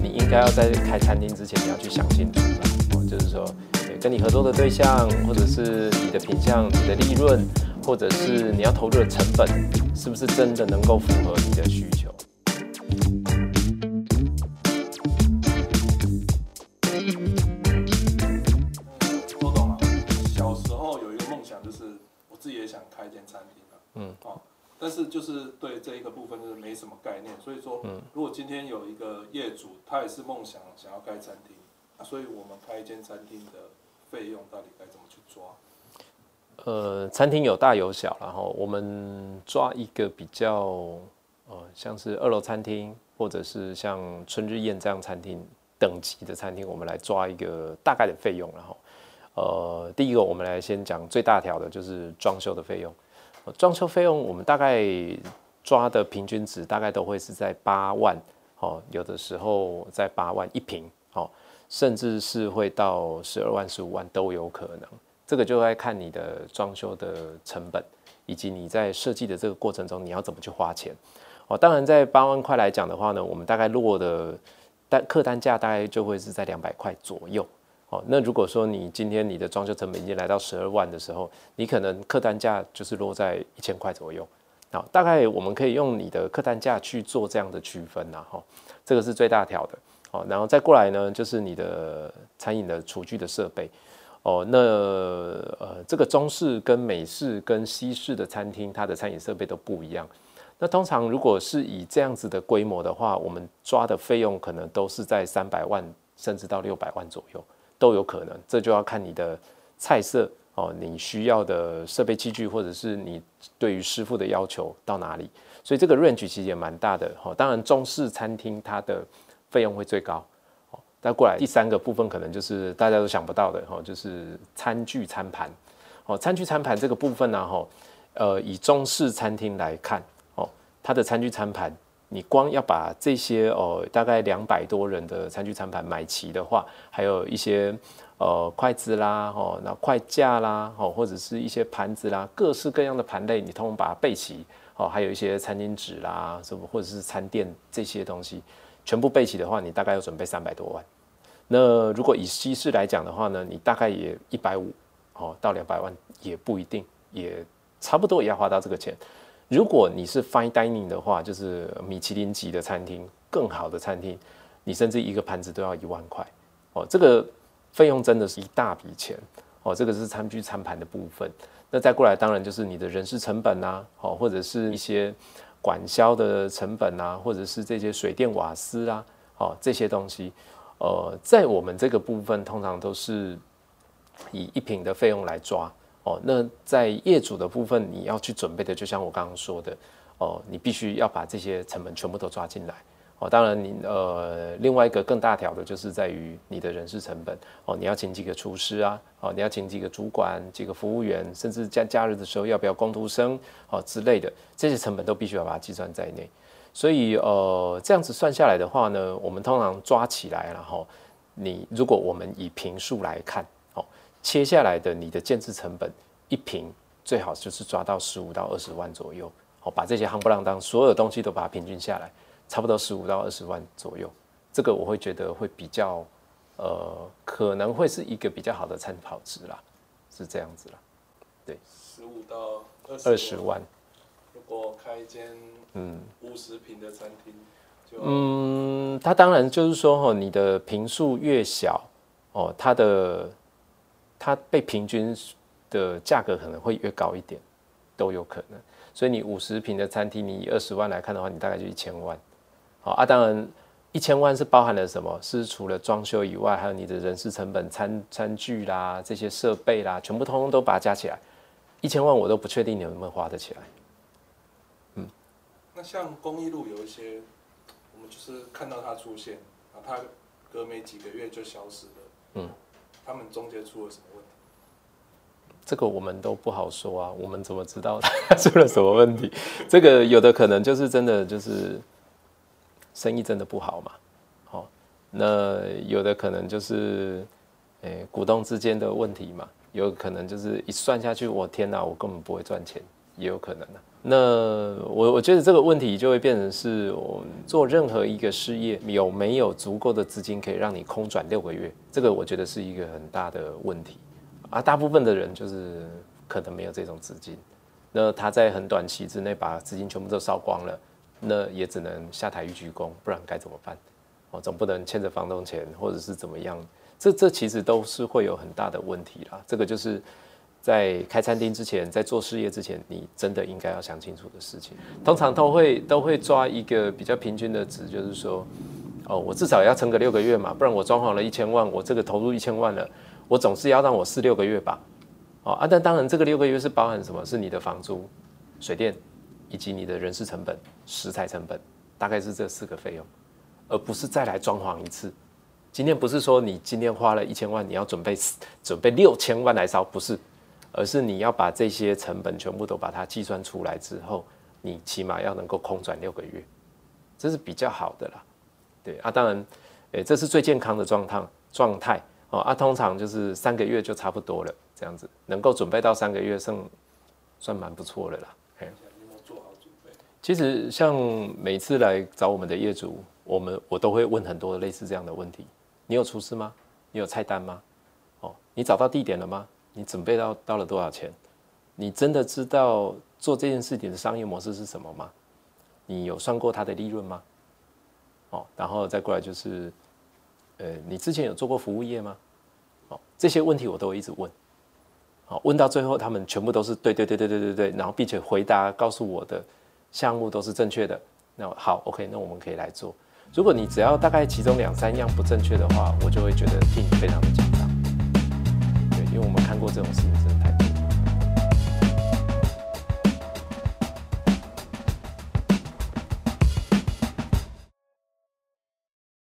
你应该要在开餐厅之前，你要去想清楚。哦，就是说，跟你合作的对象，或者是你的品相、你的利润，或者是你要投入的成本，是不是真的能够符合你的需求？都懂了。小时候有一个梦想，就是我自己也想开一间餐厅啊。嗯，哦，但是就是对这一个部分就是没什么概念，所以说，嗯如果今天有一个业主，他也是梦想想要开餐厅，啊，所以我们开一间餐厅的费用到底该怎么去抓？呃，餐厅有大有小，然后我们抓一个比较，呃，像是二楼餐厅，或者是像春日宴这样餐厅等级的餐厅，我们来抓一个大概的费用，然后，呃，第一个我们来先讲最大条的，就是装修的费用。装修费用我们大概抓的平均值大概都会是在八万，哦，有的时候在八万一平，哦，甚至是会到十二万、十五万都有可能。这个就要看你的装修的成本，以及你在设计的这个过程中你要怎么去花钱。哦，当然在八万块来讲的话呢，我们大概落的单客单价大概就会是在两百块左右。哦，那如果说你今天你的装修成本已经来到十二万的时候，你可能客单价就是落在一千块左右。好，大概我们可以用你的客单价去做这样的区分呐，哈，这个是最大条的。哦，然后再过来呢，就是你的餐饮的厨具的设备。哦，那呃，这个中式跟美式跟西式的餐厅，它的餐饮设备都不一样。那通常如果是以这样子的规模的话，我们抓的费用可能都是在三百万甚至到六百万左右都有可能。这就要看你的菜色哦，你需要的设备器具，或者是你对于师傅的要求到哪里。所以这个 range 其实也蛮大的。哦，当然中式餐厅它的费用会最高哦。再过来第三个部分，可能就是大家都想不到的哈，就是餐具餐盘。哦，餐具餐盘这个部分呢，哈，呃，以中式餐厅来看，哦，它的餐具餐盘，你光要把这些哦，大概两百多人的餐具餐盘买齐的话，还有一些呃筷子啦，哦，那筷架啦，哦，或者是一些盘子啦，各式各样的盘类，你通通把它备齐，哦，还有一些餐巾纸啦，什么或者是餐垫这些东西。全部备齐的话，你大概要准备三百多万。那如果以西式来讲的话呢，你大概也一百五哦到两百万也不一定，也差不多也要花到这个钱。如果你是 fine dining 的话，就是米其林级的餐厅，更好的餐厅，你甚至一个盘子都要一万块哦，这个费用真的是一大笔钱哦。这个是餐具餐盘的部分。那再过来，当然就是你的人事成本呐，哦，或者是一些。管销的成本啊，或者是这些水电瓦斯啊，哦，这些东西，呃，在我们这个部分通常都是以一平的费用来抓哦。那在业主的部分，你要去准备的，就像我刚刚说的哦，你必须要把这些成本全部都抓进来哦。当然，你呃，另外一个更大条的就是在于你的人事成本哦，你要请几个厨师啊，哦，你要请几个主管、几个服务员，甚至假假日的时候要不要工读生哦之类的，这些成本都必须要把它计算在内。所以呃，这样子算下来的话呢，我们通常抓起来，然后你如果我们以平数来看，切下来的你的建制成本一平最好就是抓到十五到二十万左右，哦，把这些夯不啷当所有东西都把它平均下来，差不多十五到二十万左右，这个我会觉得会比较呃，可能会是一个比较好的参考值啦，是这样子啦，十五到二十万。如果开一间嗯。五十平的餐厅，就嗯，它当然就是说哈，你的平数越小哦，它的它被平均的价格可能会越高一点，都有可能。所以你五十平的餐厅，你以二十万来看的话，你大概就一千万。好啊，当然一千万是包含了什么？是除了装修以外，还有你的人事成本、餐餐具啦、这些设备啦，全部通通都把它加起来，一千万我都不确定你能不能花得起来。嗯那像公益路有一些，我们就是看到它出现，啊，它隔没几个月就消失了。嗯，他们中间出了什么问题？这个我们都不好说啊，我们怎么知道他出了什么问题？这个有的可能就是真的就是生意真的不好嘛，好，那有的可能就是诶、股东之间的问题嘛，有可能就是一算下去，我天哪，我根本不会赚钱，也有可能啊。那我我觉得这个问题就会变成是我做任何一个事业有没有足够的资金可以让你空转六个月，这个我觉得是一个很大的问题啊。大部分的人就是可能没有这种资金，那他在很短期之内把资金全部都烧光了，那也只能下台一鞠躬，不然该怎么办？哦，总不能欠着房东钱或者是怎么样？这这其实都是会有很大的问题啦。这个就是。在开餐厅之前，在做事业之前，你真的应该要想清楚的事情。通常都会都会抓一个比较平均的值，就是说，哦，我至少要撑个六个月嘛，不然我装潢了一千万，我这个投入一千万了，我总是要让我试六个月吧。哦啊，但当然这个六个月是包含什么？是你的房租、水电以及你的人事成本、食材成本，大概是这四个费用，而不是再来装潢一次。今天不是说你今天花了一千万，你要准备准备六千万来烧，不是。而是你要把这些成本全部都把它计算出来之后，你起码要能够空转六个月，这是比较好的啦。对啊，当然，诶，这是最健康的状态状态哦。啊，通常就是三个月就差不多了，这样子能够准备到三个月，算算蛮不错的啦。其实像每次来找我们的业主，我们我都会问很多类似这样的问题：你有厨师吗？你有菜单吗？哦，你找到地点了吗？你准备到到了多少钱？你真的知道做这件事情的商业模式是什么吗？你有算过它的利润吗？哦，然后再过来就是，呃，你之前有做过服务业吗？哦，这些问题我都会一直问。好，问到最后，他们全部都是对对对对对对对，然后并且回答告诉我的项目都是正确的。那好，OK，那我们可以来做。如果你只要大概其中两三样不正确的话，我就会觉得替你非常这种形式。